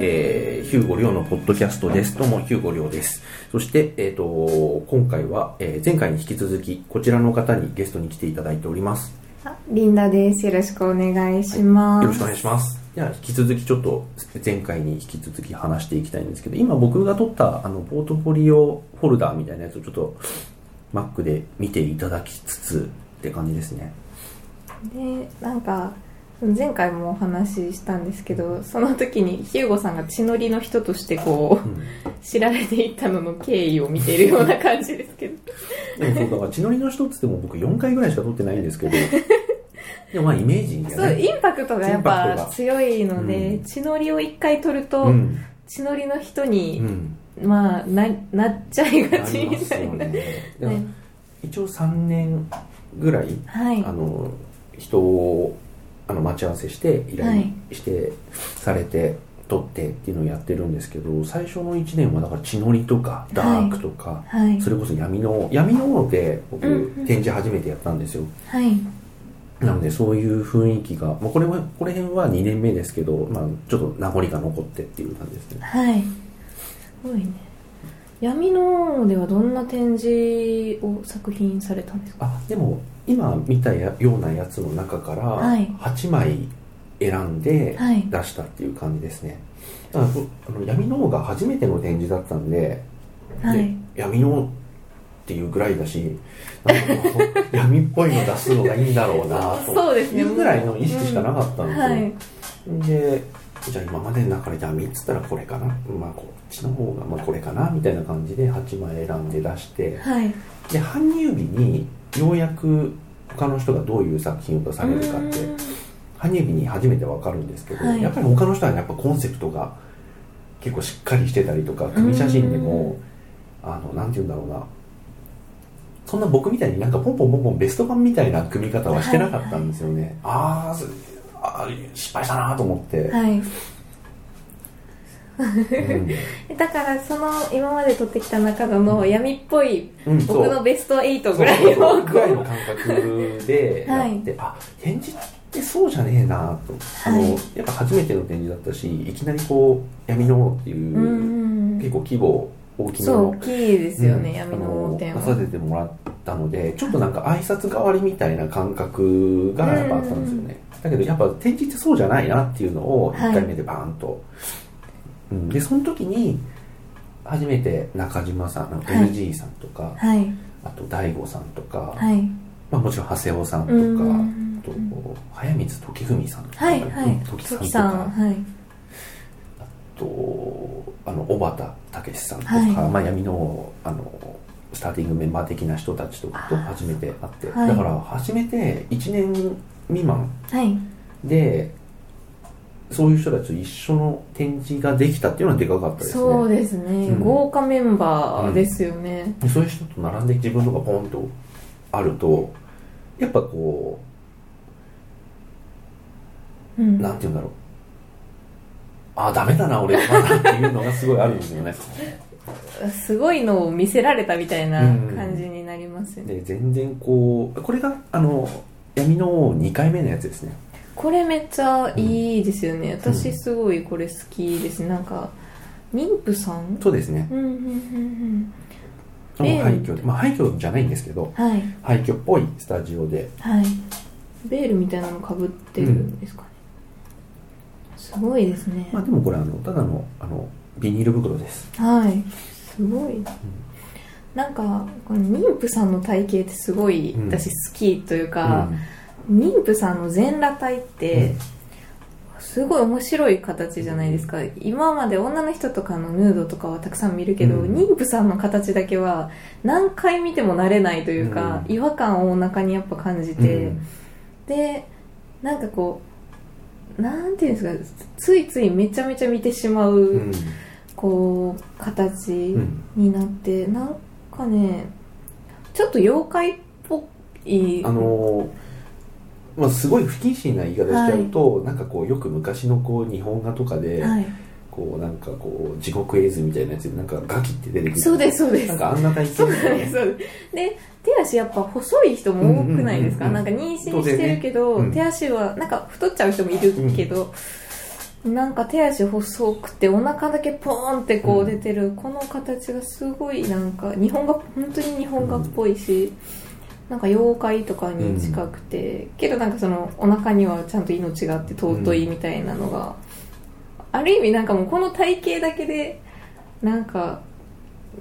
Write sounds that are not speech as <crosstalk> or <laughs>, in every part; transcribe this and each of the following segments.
えー、ヒューゴリョウのポッドキャストです。どうも、ヒューゴリョウです。そして、えっ、と、今回は、えー前回に引き続き、こちらの方にゲストに来ていただいております。あリンダです。よろしくお願いします。よろしくお願いします。では、引き続きちょっと、前回に引き続き話していきたいんですけど、今僕が撮った、あの、ポートフォリオフォルダーみたいなやつをちょっと、Mac で見ていただきつつ、って感じですね。で、なんか、前回もお話ししたんですけど、その時にヒューゴさんが血のりの人としてこうんう、知られていったのの経緯を見ているような感じですけど。でもそう、だから血のりの人っつっても僕4回ぐらいしか撮ってないんですけど、<laughs> でもまあイメージがそう、ね。インパクトがやっぱ強いので、うん血のりを一回取ると、うん。血のりの人うに、ん。まあ、な、なっちゃいがちみたいな。よね。でもね一応3年ぐらい、はい。あの人をあの待ち合わせして依頼はいして、されて撮ってっていうのをやってるんですけど最初の1年はだから血のりとかダークとか、はい。それこそ闇の闇の王で僕、うんうん展示初めてやったんですよはい。なのでそういう雰囲気が、まあ、これはこれ辺は2年目ですけど、まあ、ちょっと名残が残ってっていう感じですねはい。すごいね。闇の王ではどんな展示を作品されたんですか？あでも今見たやようなやつの中からはい。8枚選んではい。出したっていう感じですね、だからこあの闇の王が初めての展示だったんで,で、はい。闇の王っていうぐらいだしなんかこう <laughs> 闇っぽいの出すのがいいんだろうなと。そうですね。いうぐらいの意識しかなかったんですよ、はい。でじゃあ今までの中でじゃあ3つったらこれかな。まあこっちの方がまあこれかなみたいな感じで8枚選んで出してはい。で搬入日にようやく他の人がどういう作品を出されるかって搬入日に初めてわかるんですけど、はい。やっぱり他の人はやっぱコンセプトが結構しっかりしてたりとか組写真でもあのなんて言うんだろうな。そんな僕みたいになんかポンポンポンポンベスト版みたいな組み方はしてなかったんですよね、あーすあー失敗したなと思って、はい。うん。だから、その、今まで撮ってきた中での闇っぽい、僕のベスト8そうぐらいそう。そうを、ぐらいの感覚でやって、あ展示ってそうじゃねえなと、あのはい。やっぱ初めての展示だったしいきなりこう闇の王っていう、うん。結構規模大きめそう、の大きいですよね、うん闇の出させは。てもらったのでちょっとなんか挨拶代わりみたいな感覚がやっぱあったんですよね、だけどやっぱ展示ってそうじゃないなっていうのを1回目でバーンと、うん、でその時に初めて中島さん NG さんとか、はい。あと大悟さんとか、はい。まあ、もちろん長谷尾さんとか、うんあと早水時文さんとか、はい、はいうん。時さんとかはい。あとあの小畑武さんとか、はいまあ、闇のあのスターティングメンバー的な人たちとかと初めて会って、はいだから初めて1年未満はい。でそういう人たちと一緒の展示ができたっていうのはでかかったですね。そうですね、うん。豪華メンバーですよね。でそういう人と並んで自分のがポンとあるとやっぱこうん。うなんて言うんだろう。ああダメだな俺まだっていうのがすごいあるんですよね。すごいのを見せられたみたいな感じになりますよね。で全然こうこれがあの闇の王2回目のやつですねこれめっちゃいいですよね。私すごいこれ好きです。なんか、妊婦さん？そうですねうんうんうんうん。廃墟でまあ廃墟じゃないんですけどはい。廃墟っぽいスタジオではい。ベールみたいなのかぶってるんですかね。すごいですね。まあでもこれあのただのあのビニール袋ですはい。すごい。なんか、この妊婦さんの体型ってすごいうん私好きというか、うん妊婦さんの全裸体って、うん。すごい面白い形じゃないですか。今まで女の人とかのヌードとかはたくさん見るけど、うん。妊婦さんの形だけは何回見ても慣れないというか、うん。違和感をお腹にやっぱ感じて、うん。で、なんかこう、なんていうんですか、ついついめちゃめちゃ見てしまう、うん。こう、形うん。になって、なんかね、ちょっと妖怪っぽい、あのまあ、すごい不謹慎な言い方しちゃうと、なんかこうよく昔のこう日本画とかで、はい、こうなんかこう地獄絵図みたいなやつでなんかガキって出てくるそうですそうです。なんかあんな体そう験なんですそうです。で手足やっぱ細い人も多くないですか、うんうんうんうん。なんか妊娠してるけど、ね。うん。手足はなんか太っちゃう人もいるけど、なんか手足細くてお腹だけポーンってこううん出てる、この形がすごいなんか日本画本当に日本画っぽいし、なんか妖怪とかに近くて、けどなんかそのお腹にはちゃんと命があって尊いみたいなのが、ある意味なんかもうこの体型だけでなんか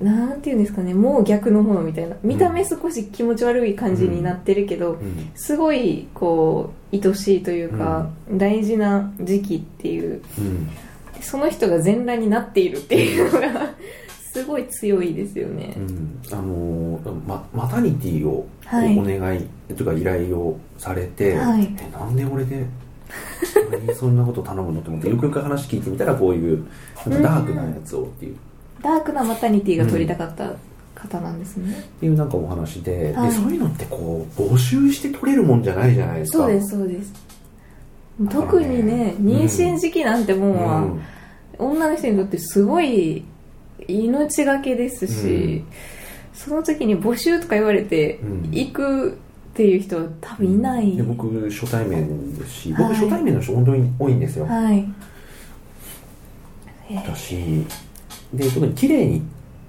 なんていうんですかねもう逆のものみたいな。見た目少し気持ち悪い感じになってるけど、うん。すごいこう愛しいというか、大事な時期っていう。うん。その人が全裸になっているっていうのがすごい強いですよね。う、ん。あのーま、マタニティをはい。お願い、というか依頼をされて、はい。えなんで俺で俺にそんなこと頼むのと思ってよくよく話聞いてみたらこういうなんかダークなやつをっていう,、っダークなマタニティが撮りたかった方なんですね、ていうなんかお話で,、はい。でそういうのってこう募集して取れるもんじゃないじゃないですか。そうですそうです。特にねうん。妊娠時期なんてもうは、うん。女の人にとってすごい命がけですし、その時に募集とか言われてうん。行くっていう人は多分いない、で僕初対面ですしはい。僕初対面の人本当に多いんですよ、はい。えだしで特に綺麗に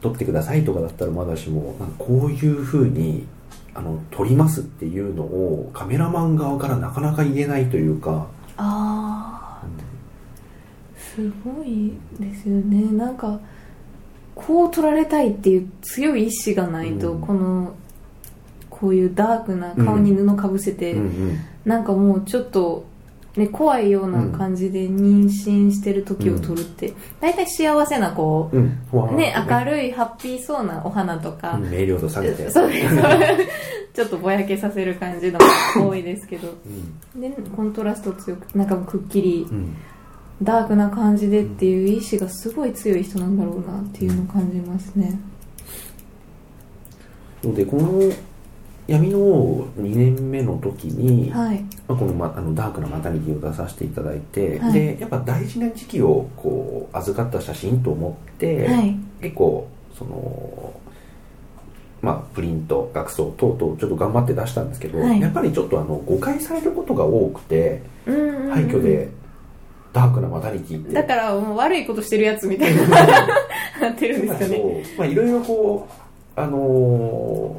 撮ってくださいとかだったらまだしもこういう風にあの撮りますっていうのをカメラマン側からなかなか言えないというか、ああすごいですよね。なんかこう撮られたいっていう強い意志がないと、うん。このこういうダークな顔に布かぶせて、うん。うんなんかもうちょっと、ね、怖いような感じで妊娠してる時を撮るって、大体幸せなこうう、ーっとね、明るいハッピーそうなお花とか、うん。明瞭と下げて。そうです。<laughs> ちょっとぼやけさせる感じのが多いですけど。うん。でコントラスト強くなんかもうくっきりうんダークな感じでっていう意志がすごい強い人なんだろうなっていうのを感じますね。のでこの闇の王2年目の時に、はい。まあ、この,、ま、あのダークなマタニティを出させていただいて、はい。でやっぱ大事な時期をこう預かった写真と思って、はい。結構そのまあプリント学装等々ちょっと頑張って出したんですけど、はい。やっぱりちょっとあの誤解されることが多くてうん。廃墟でダークなマタニティって。だからもう悪いことしてるやつみたいな。なってるんですかね。まあいろいろこうあの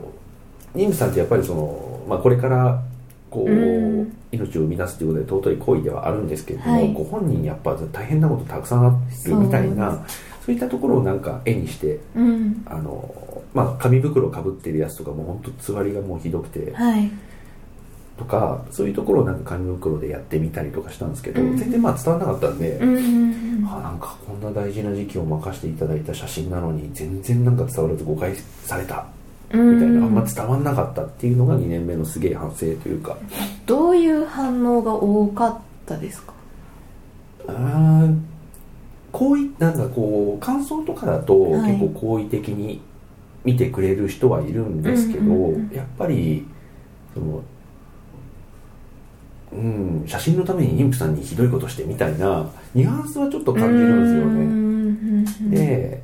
ー妊婦さんってやっぱりその、まあ、これからこう、うん。命を生み出すということで尊い行為ではあるんですけれども、はい。ご本人やっぱ大変なことたくさんあるみたいなそういったところをなんか絵にしてうん。あのーまあ紙袋かぶってるやつとかも本当つわりがもうひどくてはいとかそういうところをなんか紙袋でやってみたりとかしたんですけど、うん。全然まあ伝わらなかったんで、うんうんうんあなんかこんな大事な時期を任せていただいた写真なのに全然なんか伝わらず誤解された。みみたいな、あんま伝わんなかったっていうのが2年目のすげえ反省というか。どういう反応が多かったですか？うーんこういなんかこう感想とかだとはい。結構好意的に見てくれる人はいるんですけど、うんうんうん。やっぱりそのうん写真のために妊婦さんにひどいことしてみたいなニュアンスはちょっと感じるんですよね。ねで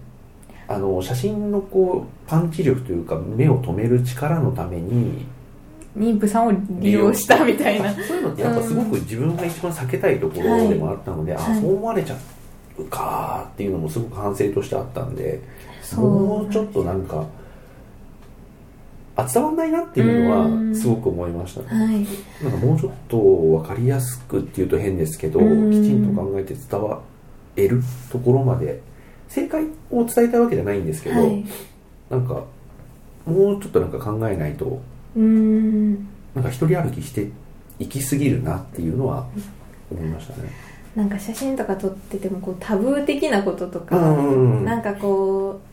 あの写真のこうパンチ力というか目を止める力のために妊婦さんを利用したみたいな。あそういうのってやっぱすごく自分が一番避けたいところでもあったので、はい。あそう思われちゃうかーっていうのもすごく反省としてあったんでそうもうちょっとなんかあ伝わんないなっていうのうん。はすごく思いましたね。はい。なんかもうちょっと分かりやすくっていうと変ですけどきちうんんと考えて伝わえるところまで正解を伝えたいわけじゃないんですけど、はい。なんかもうちょっとなんか考えないとうーん。なんか一人歩きして行き過ぎるなっていうのは思いましたね。なんか写真とか撮っててもこうタブー的なこととか、うんうんうん。なんかこう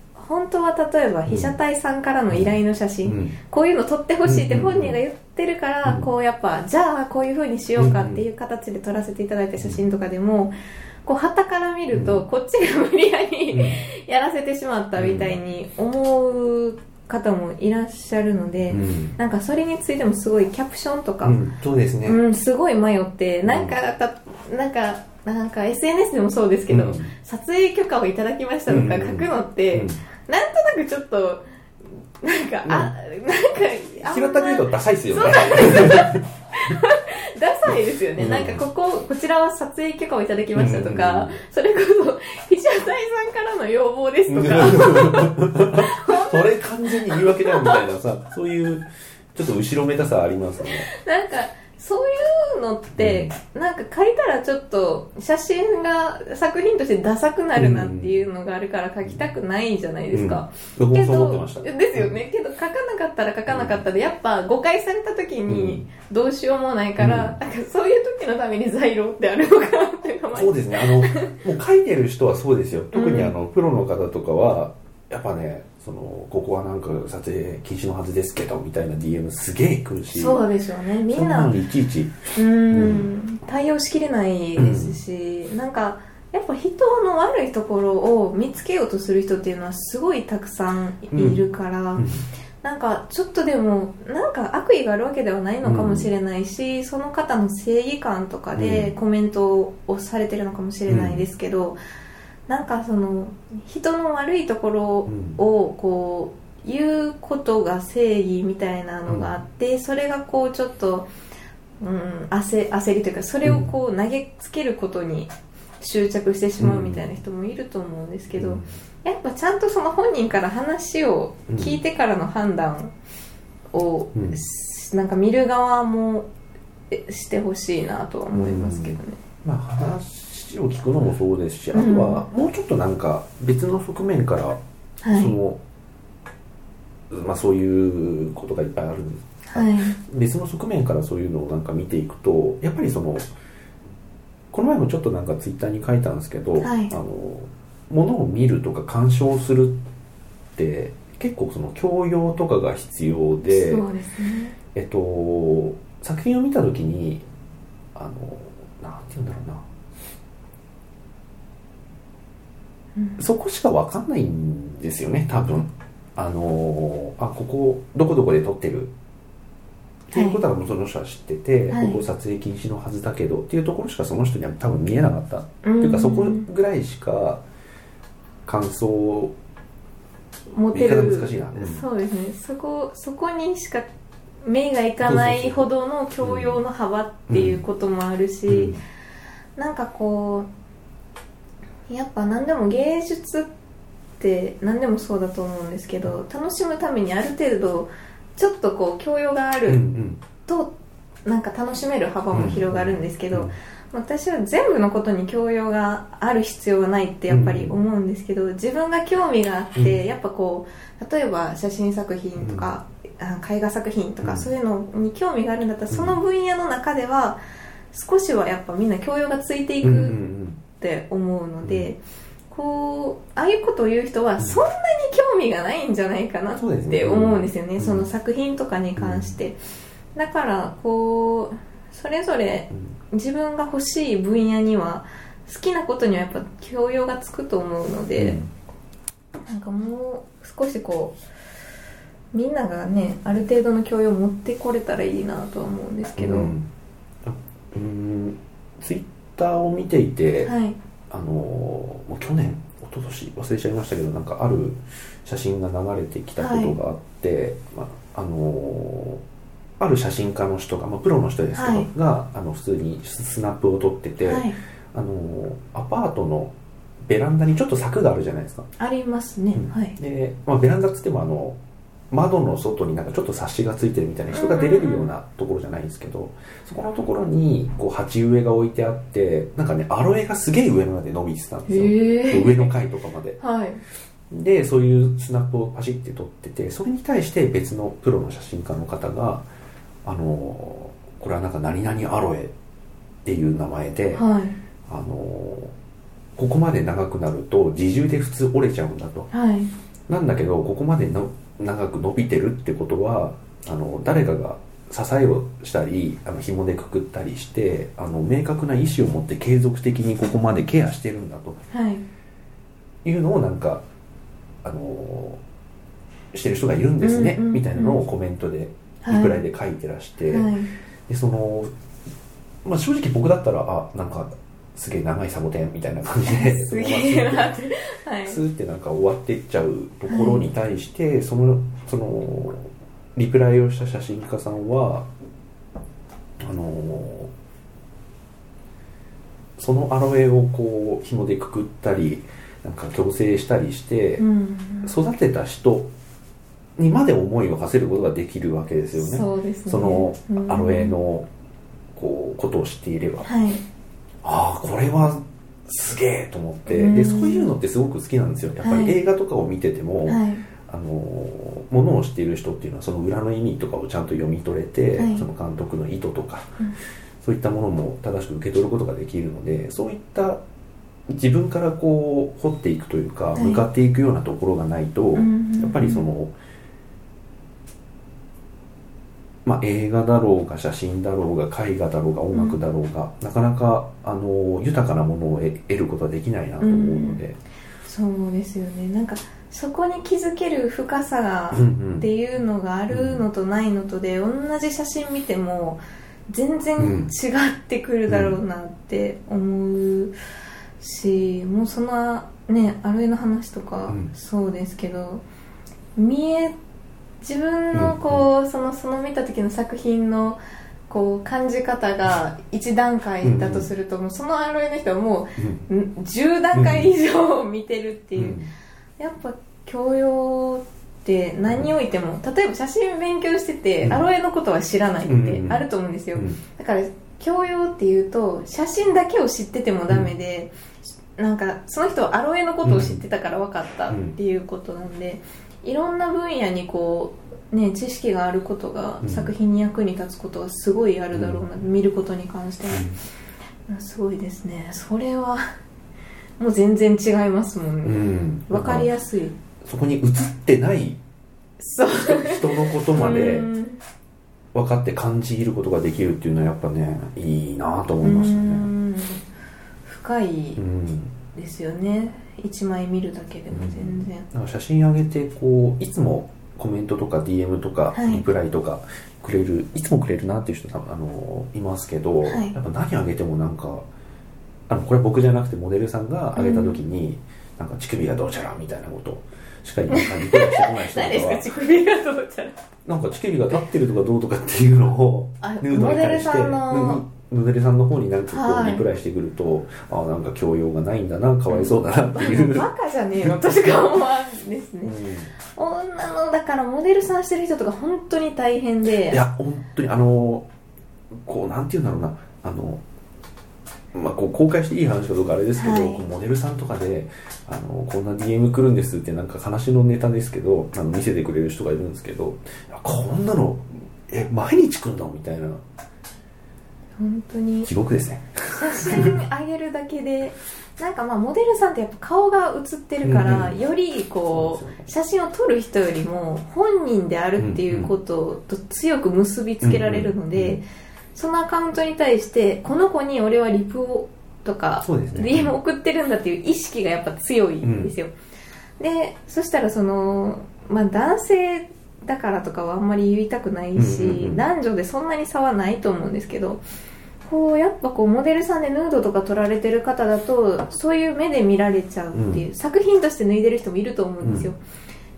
は例えば被写体さんからの依頼の写真、うん。こういうの撮ってほしいってうんうんうん。本人が言ってるから、うんこうやっぱじゃあこういう風にしようかっていう形で撮らせていただいた写真とかでもこう旗から見ると、うん。こっちが無理やり、うん。やらせてしまったみたいに思う方もいらっしゃるので、うん。なんかそれについてもすごいキャプションとか、うん。そうですね。うん、すごい迷って、うん。なんかた、なんか、なんか SNS でもそうですけど、うん。撮影許可をいただきましたとか書くのって、うんなんとなくちょっと、なんか、あ、なんか、あんま平たく言うとダサいっすよね。<laughs> ダサいですよね、うん。なんかこここちらは撮影許可をいただきましたとか、うん。それこそ被写体さんからの要望ですとか。<laughs> それ完全に言い訳だよみたいなさそういうちょっと後ろめたさありますね。なんかそういうのって、なんか書いたらちょっと写真が作品としてダサくなるなっていうのがあるから書きたくないじゃないですか、うけどですよねけど書かなかったら書かなかったでやっぱ誤解された時にどうしようもないから、うん。なんかそういう時のために材料ってあるのかなっていうのもそうですね。あのもう書いてる人はそうですよ。特にあの、プロの方とかはやっぱねそのここはなんか撮影禁止のはずですけどみたいな DM すげえ来るしそうでしょうね。みんないちいち。うん。対応しきれないですし、なんかやっぱ人の悪いところを見つけようとする人っていうのはすごいたくさんいるから、ん。なんかちょっとでもなんか悪意があるわけではないのかもしれないし、その方の正義感とかでうん。コメントをされてるのかもしれないですけど、なんかその人の悪いところをこう言うことが正義みたいなのがあって、それがこうちょっと、うん、焦焦りというかそれをこう投げつけることに執着してしまうみたいな人もいると思うんですけど、うん。やっぱちゃんとその本人から話を聞いてからの判断を、うん。なんか見る側もえしてほしいなとは思いますけどね。まあ話を聞くのもそうですし、あとはもうちょっとなんか別の側面からはい。その、まあそういうことがいっぱいあるんです。はい。別の側面からそういうのをなんか見ていくとやっぱりそのこの前もちょっとなんかツイッターに書いたんですけど、はい。あの物を見るとか鑑賞するって結構その教養とかが必要で、そうですね。えっと作品を見た時にあのなんて言うんだろうなうんそこしか分かんないんですよね多分。あのあここどこどこで撮ってる。っていうことはもうその人は知ってて、はい。ここ撮影禁止のはずだけどっていうところしかその人には多分見えなかった、っっていうかそこぐらいしか感想を持てる。難しいな。うん。そうですね。そこそこにしか目がいかないほどの教養の幅っていうこともあるし、うん。なんかこうやっぱ何でも芸術って何でもそうだと思うんですけど楽しむためにある程度ちょっとこう教養があるんとなんか楽しめる幅も広がるんですけど、うん私は全部のことに教養がある必要がないってやっぱり思うんですけど、自分が興味があって、うん。やっぱこう例えば写真作品とか、あ絵画作品とか、うん。そういうのに興味があるんだったら、その分野の中では少しはやっぱみんな教養がついていくんって思うので、こうああいうことを言う人はそんなに興味がないんじゃないかなって思うんですよね、うんその作品とかに関して、だからこうそれぞれうん自分が欲しい分野には好きなことにはやっぱ教養がつくと思うので、なんかもう少しこうみんながねある程度の教養を持ってこれたらいいなとは思うんですけど、うん。あうんツイッターを見ていて、はい。あのもう去年一昨年忘れちゃいましたけどなんかある写真が流れてきたことがあって、まああのある写真家の人が、まあ、プロの人ですけど、はい。があの普通にスナップを撮ってて、はい。あのアパートのベランダにちょっと柵があるじゃないですか。ありますね、うん。はい。で、まあ、ベランダっつってもあの窓の外になんかちょっと冊子がついてるみたいな人が出れるようなところじゃないんですけど、そこのところにこう鉢植えが置いてあってなんかねアロエがすげえ上まで伸びてたんですよ。上の階とかまで。はい。でそういうスナップをパシッて撮っててそれに対して別のプロの写真家の方があのこれはなんか何々アロエっていう名前で、はい。あのここまで長くなると自重で普通折れちゃうんだと。はい。なんだけどここまでの長く伸びてるってことはあの誰かが支えをしたりあの紐でくくったりしてあの明確な意思を持って継続的にここまでケアしてるんだと。はい。いうのをなんかあのしてる人がいるんですね、うんうんうんみたいなのをコメントではい。リプライで書いてらして、はい。でその、まあ、正直僕だったらあなんかすげえ長いサボテンみたいな感じで。<laughs> すげえなって。はい。スーってなんか終わっていっちゃうところに対して、そのそのリプライをした写真家さんはあのそのアロエをこう紐でくくったりなんか矯正したりして、うん。育てた人にまで思いを馳せることができるわけですよね。そうですね。そのうん。アロエのこうことを知っていれば、はいああこれはすげえと思って、うん。でそういうのってすごく好きなんですよ。やっぱはい。り映画とかを見てても、はい。あのものを知っている人っていうのはその裏の意味とかをちゃんと読み取れて、はい。その監督の意図とか、うん。そういったものも正しく受け取ることができるのでそういった自分からこう掘っていくというか、はい向かっていくようなところがないと、うんやっぱりその、まあ、映画だろうが写真だろうが絵画だろうが音楽だろうが、なかなかあの豊かなものを得得ることはできないなと思うので、そうですよね。なんかそこに気づける深さっていうのがあるのとないのとで同じ写真見ても全然違ってくるだろうなって思うしもうそのねアロエの話とかうん。そうですけど見え自分のこうそのその見た時の作品のこう感じ方が1段階だとするともうそのアロエの人はもうんうん10段階以上見てるっていう、うん。やっぱ教養って何においても例えば写真勉強してて、うん。アロエのことは知らないってうん。あると思うんですよ、うん。だから教養っていうと写真だけを知っててもダメで、なんかその人はアロエのことを知ってたから分かったっていうことなんで、いろんな分野にこうね知識があることがうん。作品に役に立つことはすごいあるだろうな、見ることに関しては、すごいですね。それはもう全然違いますもんね、うん。分かりやすい。そこに映ってない人のことまでうん。分かって感じることができるっていうのはやっぱねいいなと思いましたね。うん。深いうんですよね一枚見るだけでも全然、なんか写真上げてこういつもコメントとか DM とかはい。リプライとかくれる、い、つもくれるなっていう人多分あのいますけど、はい。やっぱ何上げてもなんかあのこれは僕じゃなくてモデルさんが上げた時に、なんか乳首がどうちゃらみたいなことしか今リプライしてこない人とかは乳首がどうちゃら。なんか乳首が立ってるとかどうとかっていうのをあヌードに対してモデルさんの方になんかこうはい。リプライしてくると、ああなんか教養がないんだなかわいそうだなっていう、バカじゃねえよ <laughs> としか思わんですね。うん。女のだからモデルさんしてる人とか本当に大変で。いや本当にあのこうなんて言うんだろうな。あのまあ、こう公開していい話かどうかあれですけど、はい。モデルさんとかであのこんな DM 来るんですってなんか話のネタですけどあの見せてくれる人がいるんですけどこんなのえ毎日来んの？みたいな本当に。地獄ですね。写真上げるだけでなんかまあモデルさんってやっぱ顔が写ってるから、うんよりこそう写真を撮る人よりも本人であるっていうことと強く結びつけられるのうんうんでそのアカウントに対してこの子に俺はリプをとかね。DM 送ってるんだっていう意識がやっぱ強いんですよ、でそしたらその、まあ、男性だからとかはあんまり言いたくないし、うんうんうん。男女でそんなに差はないと思うんですけどこうやっぱこうモデルさんでヌードとか撮られてる方だとそういう目で見られちゃうっていう、うん。作品として脱いでる人もいると思うんですよ、うん。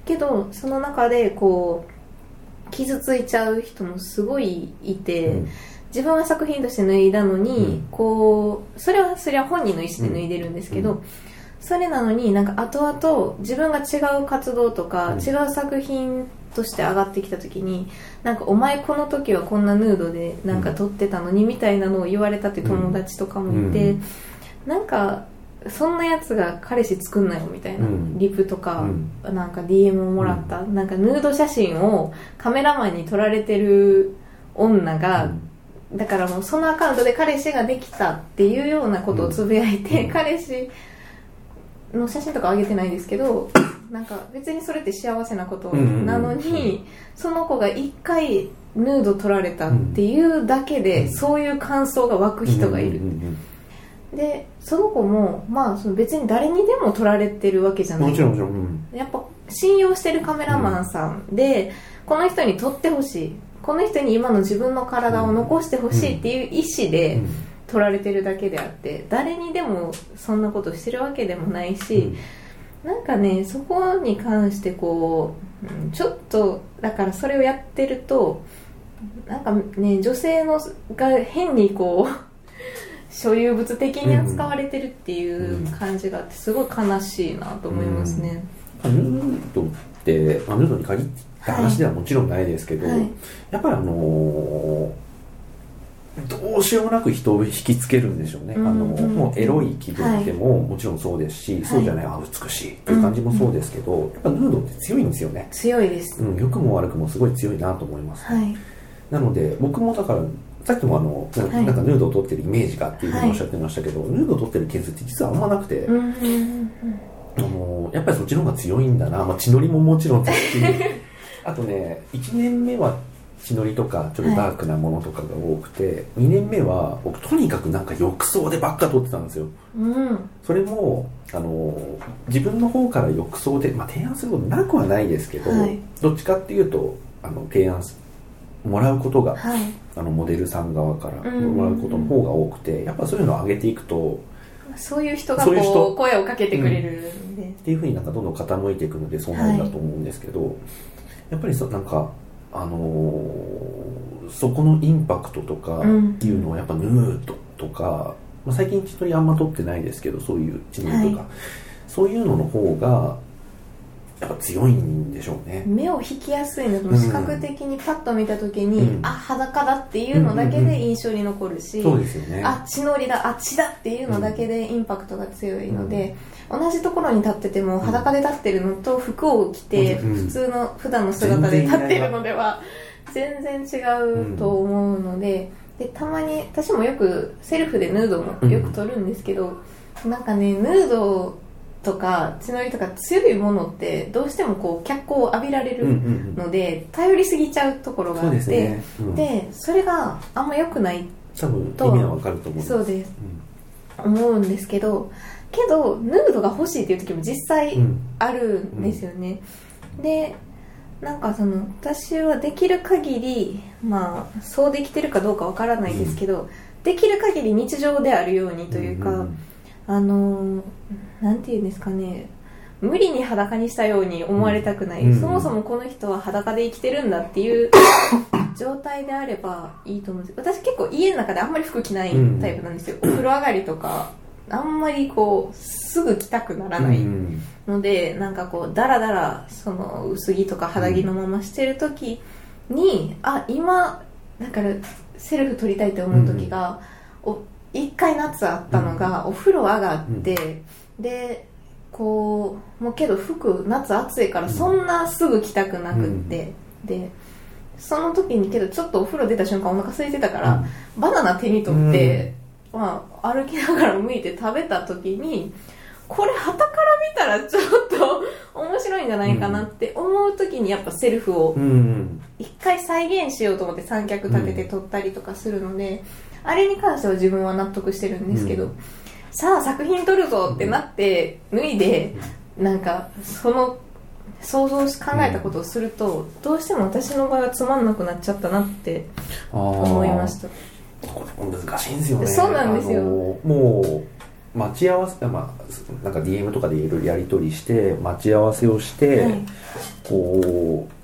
けどその中でこう傷ついちゃう人もすごいいて、うん。自分は作品として脱いだのに、うん。こうそれはそれは本人の意思で脱いでるんですけど、うん。それなのになんか後々自分が違う活動とか、うん。違う作品として上がってきた時になんかお前この時はこんなヌードでなんか撮ってたのにみたいなのを言われたって友達とかもいて、うん。なんかそんなやつが彼氏作んなよみたいな、うん。リプとか、うん。なんか DM をもらった、なんかヌード写真をカメラマンに撮られてる女が、だからもうそのアカウントで彼氏ができたっていうようなことをつぶやいて、うん。彼氏の写真とか上げてないですけどなんか別にそれって幸せなことなのに、うんうん。うんその子が一回ヌード撮られたっていうだけで、うん。そういう感想が湧く人がいる、うんうんでその子もまあその別に誰にでも撮られてるわけじゃない。うんもちろんもちろん、うん。やっぱ信用してるカメラマンさんで、この人に撮ってほしい。この人に今の自分の体を残してほしいっていう意思でうん。撮られてるだけであって誰にでもそん。なことしてるわけでもないし、なんかねそこに関してこううんちょっとだからそれをやってるとなんかね女性のが変にこう <laughs> 所有物的に扱われてるっていう感じがあってすごい悲しいなと思いますね、ヌードって、まあ、ヌードに限った話ではもちろん。ないですけど、はいやっぱりあのーどうしようもなく人を引きつけるんでしょうね、うん。あのうん。もうエロい気分でももちろんそうですし、そうじゃないあ美しい。っていう感じもそうですけど、やっぱヌードって強いんですよね、強いです、うん、良くも悪くもすごい強いなと思います、はい。なので僕もだからさっきもあのなはい。なんかヌードを撮ってるイメージがっていうふうにおっしゃってましたけど、ヌードを撮ってるケースって実はあんまなくて、うんうんうんあのやっぱりそっちの方が強いんだな、まあ、血のりももちろんですしあとね1年目は血のりとかちょっとダークなものとかが多くて、2年目は僕とにかくなんか浴槽でばっか撮ってたんですよ。うん。うんそれもあの自分の方から浴槽で、まあ、提案することなくはないですけど、はい。どっちかっていうとあの提案すもらうことがはい。あのモデルさん側からうん。うんうんもらうことの方が多くてやっぱそういうのを上げていくとそういう人がそういう人。こう声をかけてくれるんで、っていうふうになんかどんどん傾いていくのでそうなんだと思うんですけど、やっぱりそなんかあのーそこのインパクトとかっていうのをやっぱヌードとか、まあ、最近血取りあんま取ってないですけどそういう血のりとか、はい。そういうのの方がやっぱ強いんでしょうね。目を引きやすいの。うん。視覚的にパッと見た時に、うん。あ裸だっていうのだけで印象に残るし、そうですよね。あ血のりだあ血だっていうのだけでインパクトが強いので、同じところに立ってても裸で立ってるのと服を着てうん。普通の普段の姿で立ってるのでは全然違う。と思うのででたまに私もよくセルフでヌードもよく撮るんですけど、なんかねヌードとか血のりとか強いものってどうしてもこう脚光を浴びられるうんので頼りすぎちゃうところがそうあって、ですね。うん。でそれがあんま良くない多分と意味はわかると思うんです。そうです。思うんですけどけどヌードが欲しいっていう時も実際うん。あるんですよね、でなんかその私はできる限りまあそうできてるかどうかわからないですけど、できる限り日常であるようにというか、んんあのーなんていうんですかね。無理に裸にしたように思われたくない、うん。そもそもこの人は裸で生きてるんだっていう <coughs> 状態であればいいと思うんです。私結構家の中であんまり服着ないタイプなんですよ、お風呂上がりとかあんまりこうすぐ着たくならないうん。のでなんかこうダラダラその薄着とか肌着のまましてる時に、あ今だからセルフ撮りたいと思う時が、お一回夏あったのが、お風呂上がって、でこうもうけど服夏暑いからそんなすぐ着たくなくって、でその時にけどちょっとお風呂出た瞬間お腹空いてたから、バナナ手に取って、まあ、歩きながら向いて食べた時にこれ旗から見たらちょっと面白いんじゃないかなって思う時にやっぱセルフを一回再現しようと思って三脚立てて撮ったりとかするので、あれに関しては自分は納得してるんですけど、うん。さあ作品撮るぞってなって脱いでなんかその想像し考えたことをすると、どうしても私の場合はつまんなくなっちゃったなって思思いました。難しいんですよね。そうなんですよ。もう待ち合わせまあなんか DM とかでいろいろやり取りして待ち合わせをして、はい。こう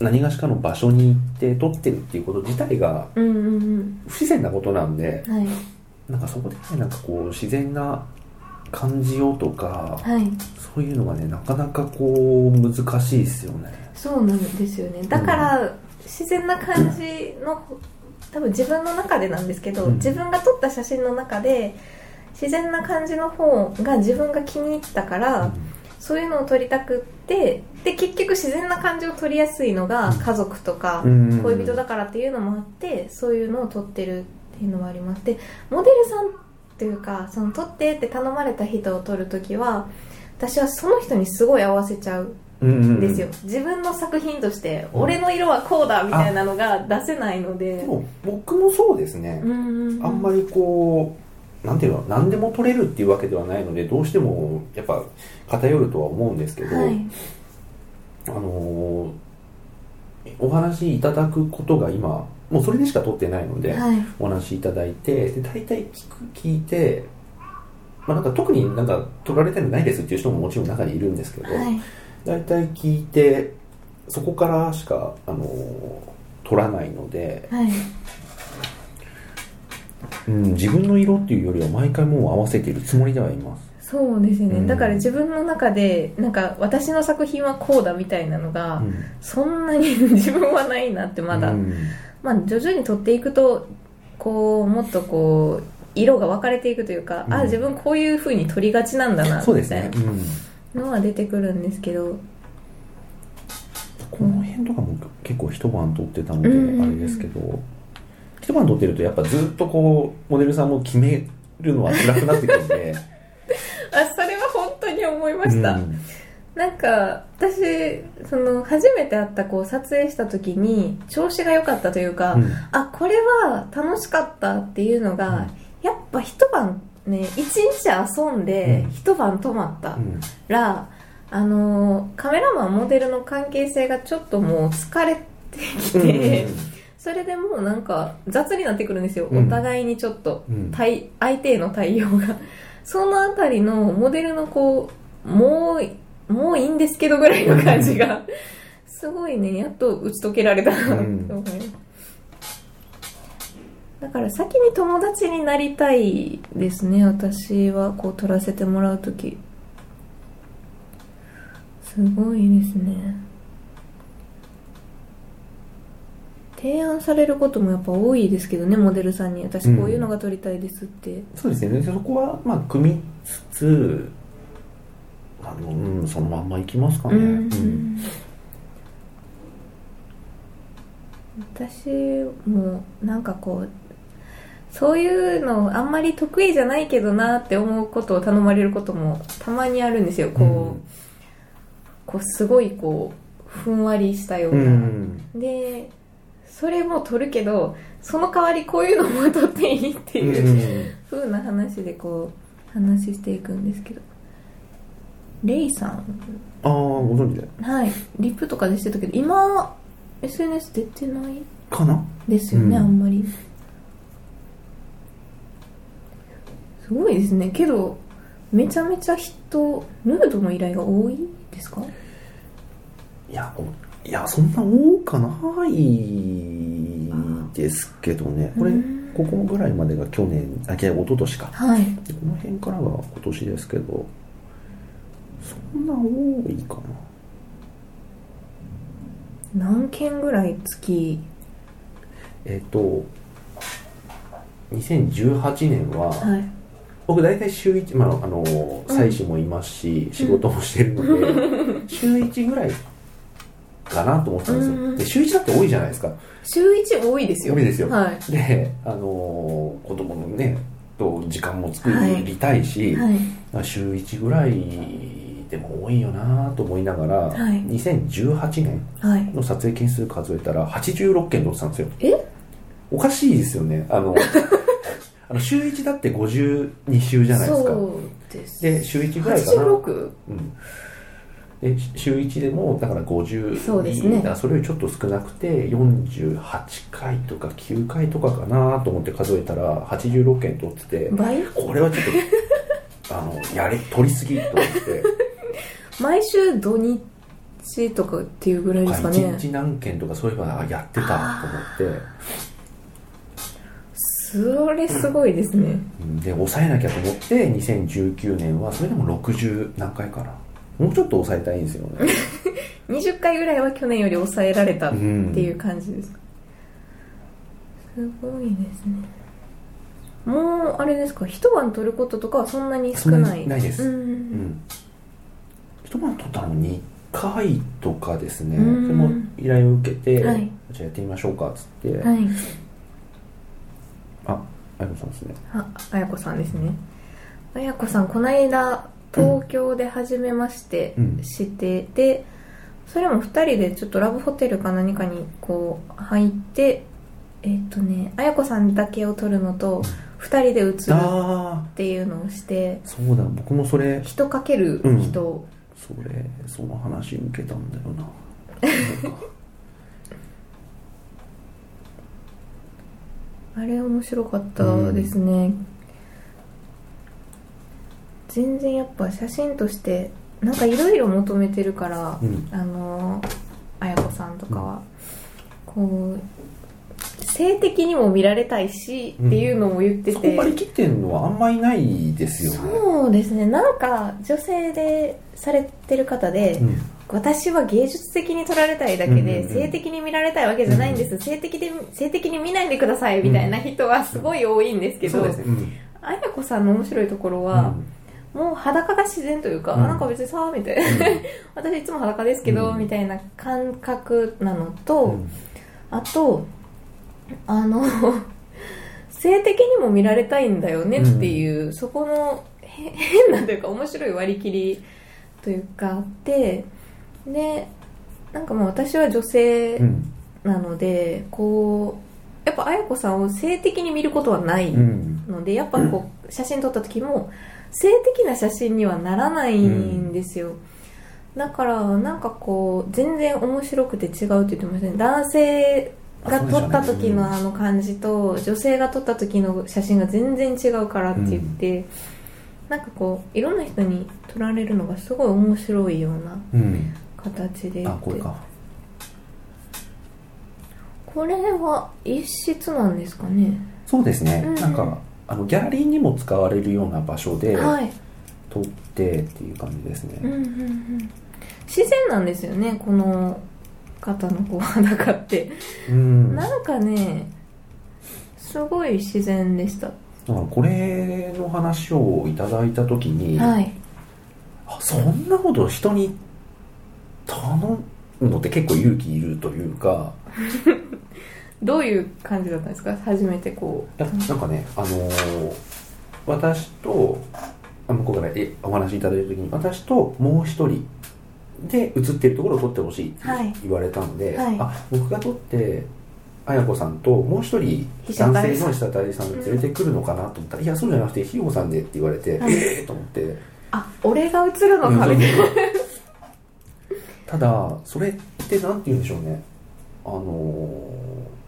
何がしかの場所に行って撮ってるっていうこと自体がうんうん不自然なことなんでうんはい。なんかそこでねなんかこう自然な感じようとかはい。そういうのがねなかなかこう難しいですよね。そうなんですよね。だから、自然な感じの多分自分の中でなんですけど、うん。自分が撮った写真の中で自然な感じの方が自分が気に入ったから、そういうのを撮りたくってで結局自然な感じを撮りやすいのが家族とかうん恋人だからっていうのもあってそういうのを撮ってるっていうのはあります。でモデルさんっていうかその撮ってって頼まれた人を撮るときは私はその人にすごい合わせちゃううんですよ、自分の作品として俺の色はこうだみたいなのが出せないので。でも僕もそうですね、あんまりこうなんていうの何でも取れるっていうわけではないのでどうしてもやっぱ偏るとは思うんですけど、はい。あのーお話しいただくことが今もうそれでしか取ってないので、はい。お話しいただいてで大体聞く聞いて、まあ、なんか特になんか取られたいのないですっていう人ももちろん中にいるんですけど、はい。大体聞いてそこからしか、あのー取らないのではいうん、自分の色っていうよりは毎回もう合わせているつもりではいます。そうですね、うん。だから自分の中でなんか私の作品はこうだみたいなのが、うん。そんなに <laughs> 自分はないなってまだ、うん。まあ徐々に撮っていくとこうもっとこう色が分かれていくというか、うん。あ自分こういう風に撮りがちなんだなみたいそうですね、うん、なのは出てくるんですけど。この辺とかも結構一晩撮ってたのでうん。あれですけど、一晩撮ってるとやっぱずっとこうモデルさんも決めるのは辛くなってくるんで。<laughs> あそれは本当に思いました、うん。なんか私その初めて会った子を撮影した時に調子が良かったというか、うん。あこれは楽しかったっていうのが、やっぱ一晩ね一日遊んでうん。一晩泊まったうん。ら、あのーカメラマンモデルの関係性がちょっともう疲れてきて、それでもうなんか雑になってくるんですよ、うん。お互いにちょっとうん。対相手への対応が。<laughs> そのあたりのモデルのこうもうもういいんですけどぐらいの感じがすごいねやっと打ち解けられたなと思います、だから先に友達になりたいですね私は。こう撮らせてもらう時。すごいですね提案されることもやっぱ多いですけどねモデルさんに私こういうのが撮りたいですって、そうですね。でそこはまあ組みつつあの、うん、そのまんまいきますかね、うんうん。私もなんかこうそういうのあんまり得意じゃないけどなって思うことを頼まれることもたまにあるんですよ。こう,、うん。こうすごいこうふんわりしたよううな、ん。でそれも撮るけどその代わりこういうのも撮っていいってういうん。風な話でこう話していくんですけど。レイさん。ああご存知で。はい。リップとかでしてたけど今 SNS 出てない？かな？ですよね、うん。あんまり。すごいですね。けどめちゃめちゃ人ヌードの依頼が多いですか？いやおいやそんな多かないですけどね。これうん。ここぐらいまでが去年あいや一昨年か。はい。でこの辺からが今年ですけどそんな多いかな。何件ぐらい月？えっ、と2018年は、はい。僕大体週1、まあ、あの妻子もいますし、仕事もしてるので、<laughs> 週1ぐらいかなと思ってたんですよ、うん。で週1だって多いじゃないですか。週1多いですよ。多いですよ。はい。であの子供のねと時間も作りたいし、はい。週1ぐらいでも多いよなと思いながら、はい。2018年はい。の撮影件数数えたら86件撮ってたんですよえ？おかしいですよね。あの <laughs> あの週1だって52週じゃないですか。そうです。で週1ぐらいかな。86? うんで週1でもだから50そうですね。それよりちょっと少なくて48回とか9回とかかなと思って数えたら86件取ってて倍？これはちょっと <laughs> あのやれ取りすぎと思って。<laughs> 毎週土日とかっていうぐらいですかね。1日何件とかそういえばあやってたと思って。それすごいですね。うん。で抑えなきゃと思って2019年はそれでも60何回かなもうちょっと抑えたいんですよね。<laughs> 20回ぐらいは去年より抑えられたっていう感じです、すごいですね。もうあれですか一晩取ることとかはそんなに少ない？ないです。うん。うん。一晩取ったの2回とかですね。うん。でも依頼を受けて、はい。じゃあやってみましょうかっつって、はい。ああやこさんですね。ああやこさんですね。あやこさんこの間東京で初めましてうん。してて、それも2人でちょっとラブホテルか何かにこう入ってえっ、とねあやこさんだけを撮るのと2人で写るっあていうのをしてあそうだ僕もそれ。人かける人、それその話受けたんだよな。<laughs> あれ面白かったですね、全然やっぱ写真としてなんかいろいろ求めてるから、うん。あのあやこさんとかは、こう性的にも見られたいし、っていうのも言ってて。そこ張り切ってるのはあんまりないですよね。そうですね。なんか女性でされてる方で、うん。私は芸術的に撮られたいだけで、うんうんうん。性的に見られたいわけじゃないんです、性的で性的に見ないでくださいみたいな人はすごい多いんですけど、そうん。あやこさんの面白いところは、もう裸が自然というか、うん。なんか別にさみたいな、<laughs> 私いつも裸ですけど、うん。みたいな感覚なのと、うん。あとあの <laughs> 性的にも見られたいんだよねっていう、そこのへ <laughs> 変なというか面白い割り切りというかあってでなんかもう私は女性うんなので、こうやっぱ綾子さんを性的に見ることはないうん。のでやっぱこう <clears throat> 写真撮った時も性的な写真にはならないんですよ、だからなんかこう全然面白くて違うって言ってましたね男性が撮った時のあの感じと女性が撮った時の写真が全然違うからって言って、なんかこういろんな人に撮られるのがすごい面白いようなうん。形であこれか。これは一室なんですかね？そうですね、うん。なんかあのギャラリーにも使われるような場所ではい。撮ってっていう感じですね、うんうんうん。自然なんですよねこの方のこう裸って。うん。だかなんかねすごい自然でした。らこれの話をいただいた時に、はい。あそんなこと人に頼むのって結構勇気いるというか <laughs> どういう感じだったんですか？初めてこいやなんかねあのー私とあ向こうからえお話しいただいた時に私ともう一人で写ってるところを撮ってほしいってはい。言われたので、はい。あ僕が撮って綾子さんともう一人男性の被写体さん連れてくるのかなと思ったら、いやそうじゃなくてひよさんでって言われて、はい。ええー、と思って。あ俺が映るのかうんみたいな。ただそれってなんて言うんでしょうね。あのー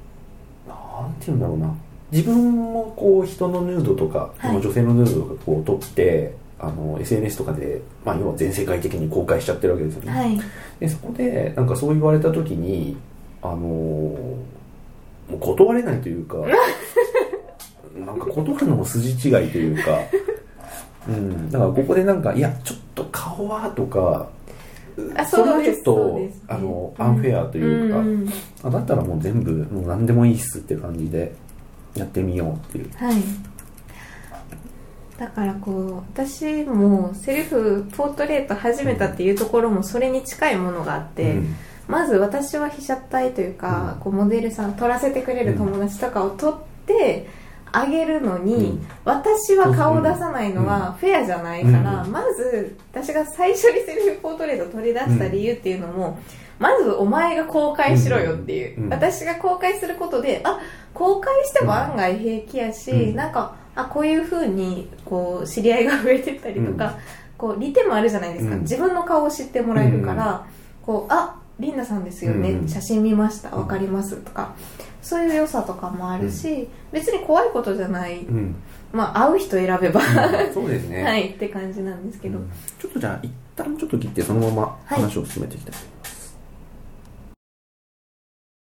なんて言うんだろうな。自分もこう人のヌードとか、はい。女性のヌードとかこう撮ってあの SNS とかで、まあ、要は全世界的に公開しちゃってるわけですよね、はい。でそこでなんかそう言われた時にあのーもう断れないというか <laughs> なんか断るのも筋違いというかうん。だからここでなんかいやちょっと顔はとかあそれはちょっと、あのアンフェアというか、んん。あだったらもう全部もう何でもいいっすって感じでやってみようっていう。はい。だからこう私もセルフポートレート始めたっていうところもそれに近いものがあって、うん。まず私は被写体というか、うん。こうモデルさん撮らせてくれる友達とかを撮ってあげるのに、うん。私は顔を出さないのはフェアじゃないから、うん。まず私が最初にセルフポートレートを取り出した理由っていうのも、まずお前が公開しろよっていう、うん私が公開することであ公開しても案外平気やし、うん。なんかあこういうふうにこう知り合いが増えてったりとか、こう利点もあるじゃないですか、うん。自分の顔を知ってもらえるから、こうあリンダさんですよね、うん写真見ました。わかりますとか。そういう良さとかもあるし、別に怖いことじゃない、うん。まあ会う人選べば、そうですね、<laughs> はいって感じなんですけど、うん。ちょっとじゃあ一旦ちょっと切ってそのままはい。話を進めていきたい、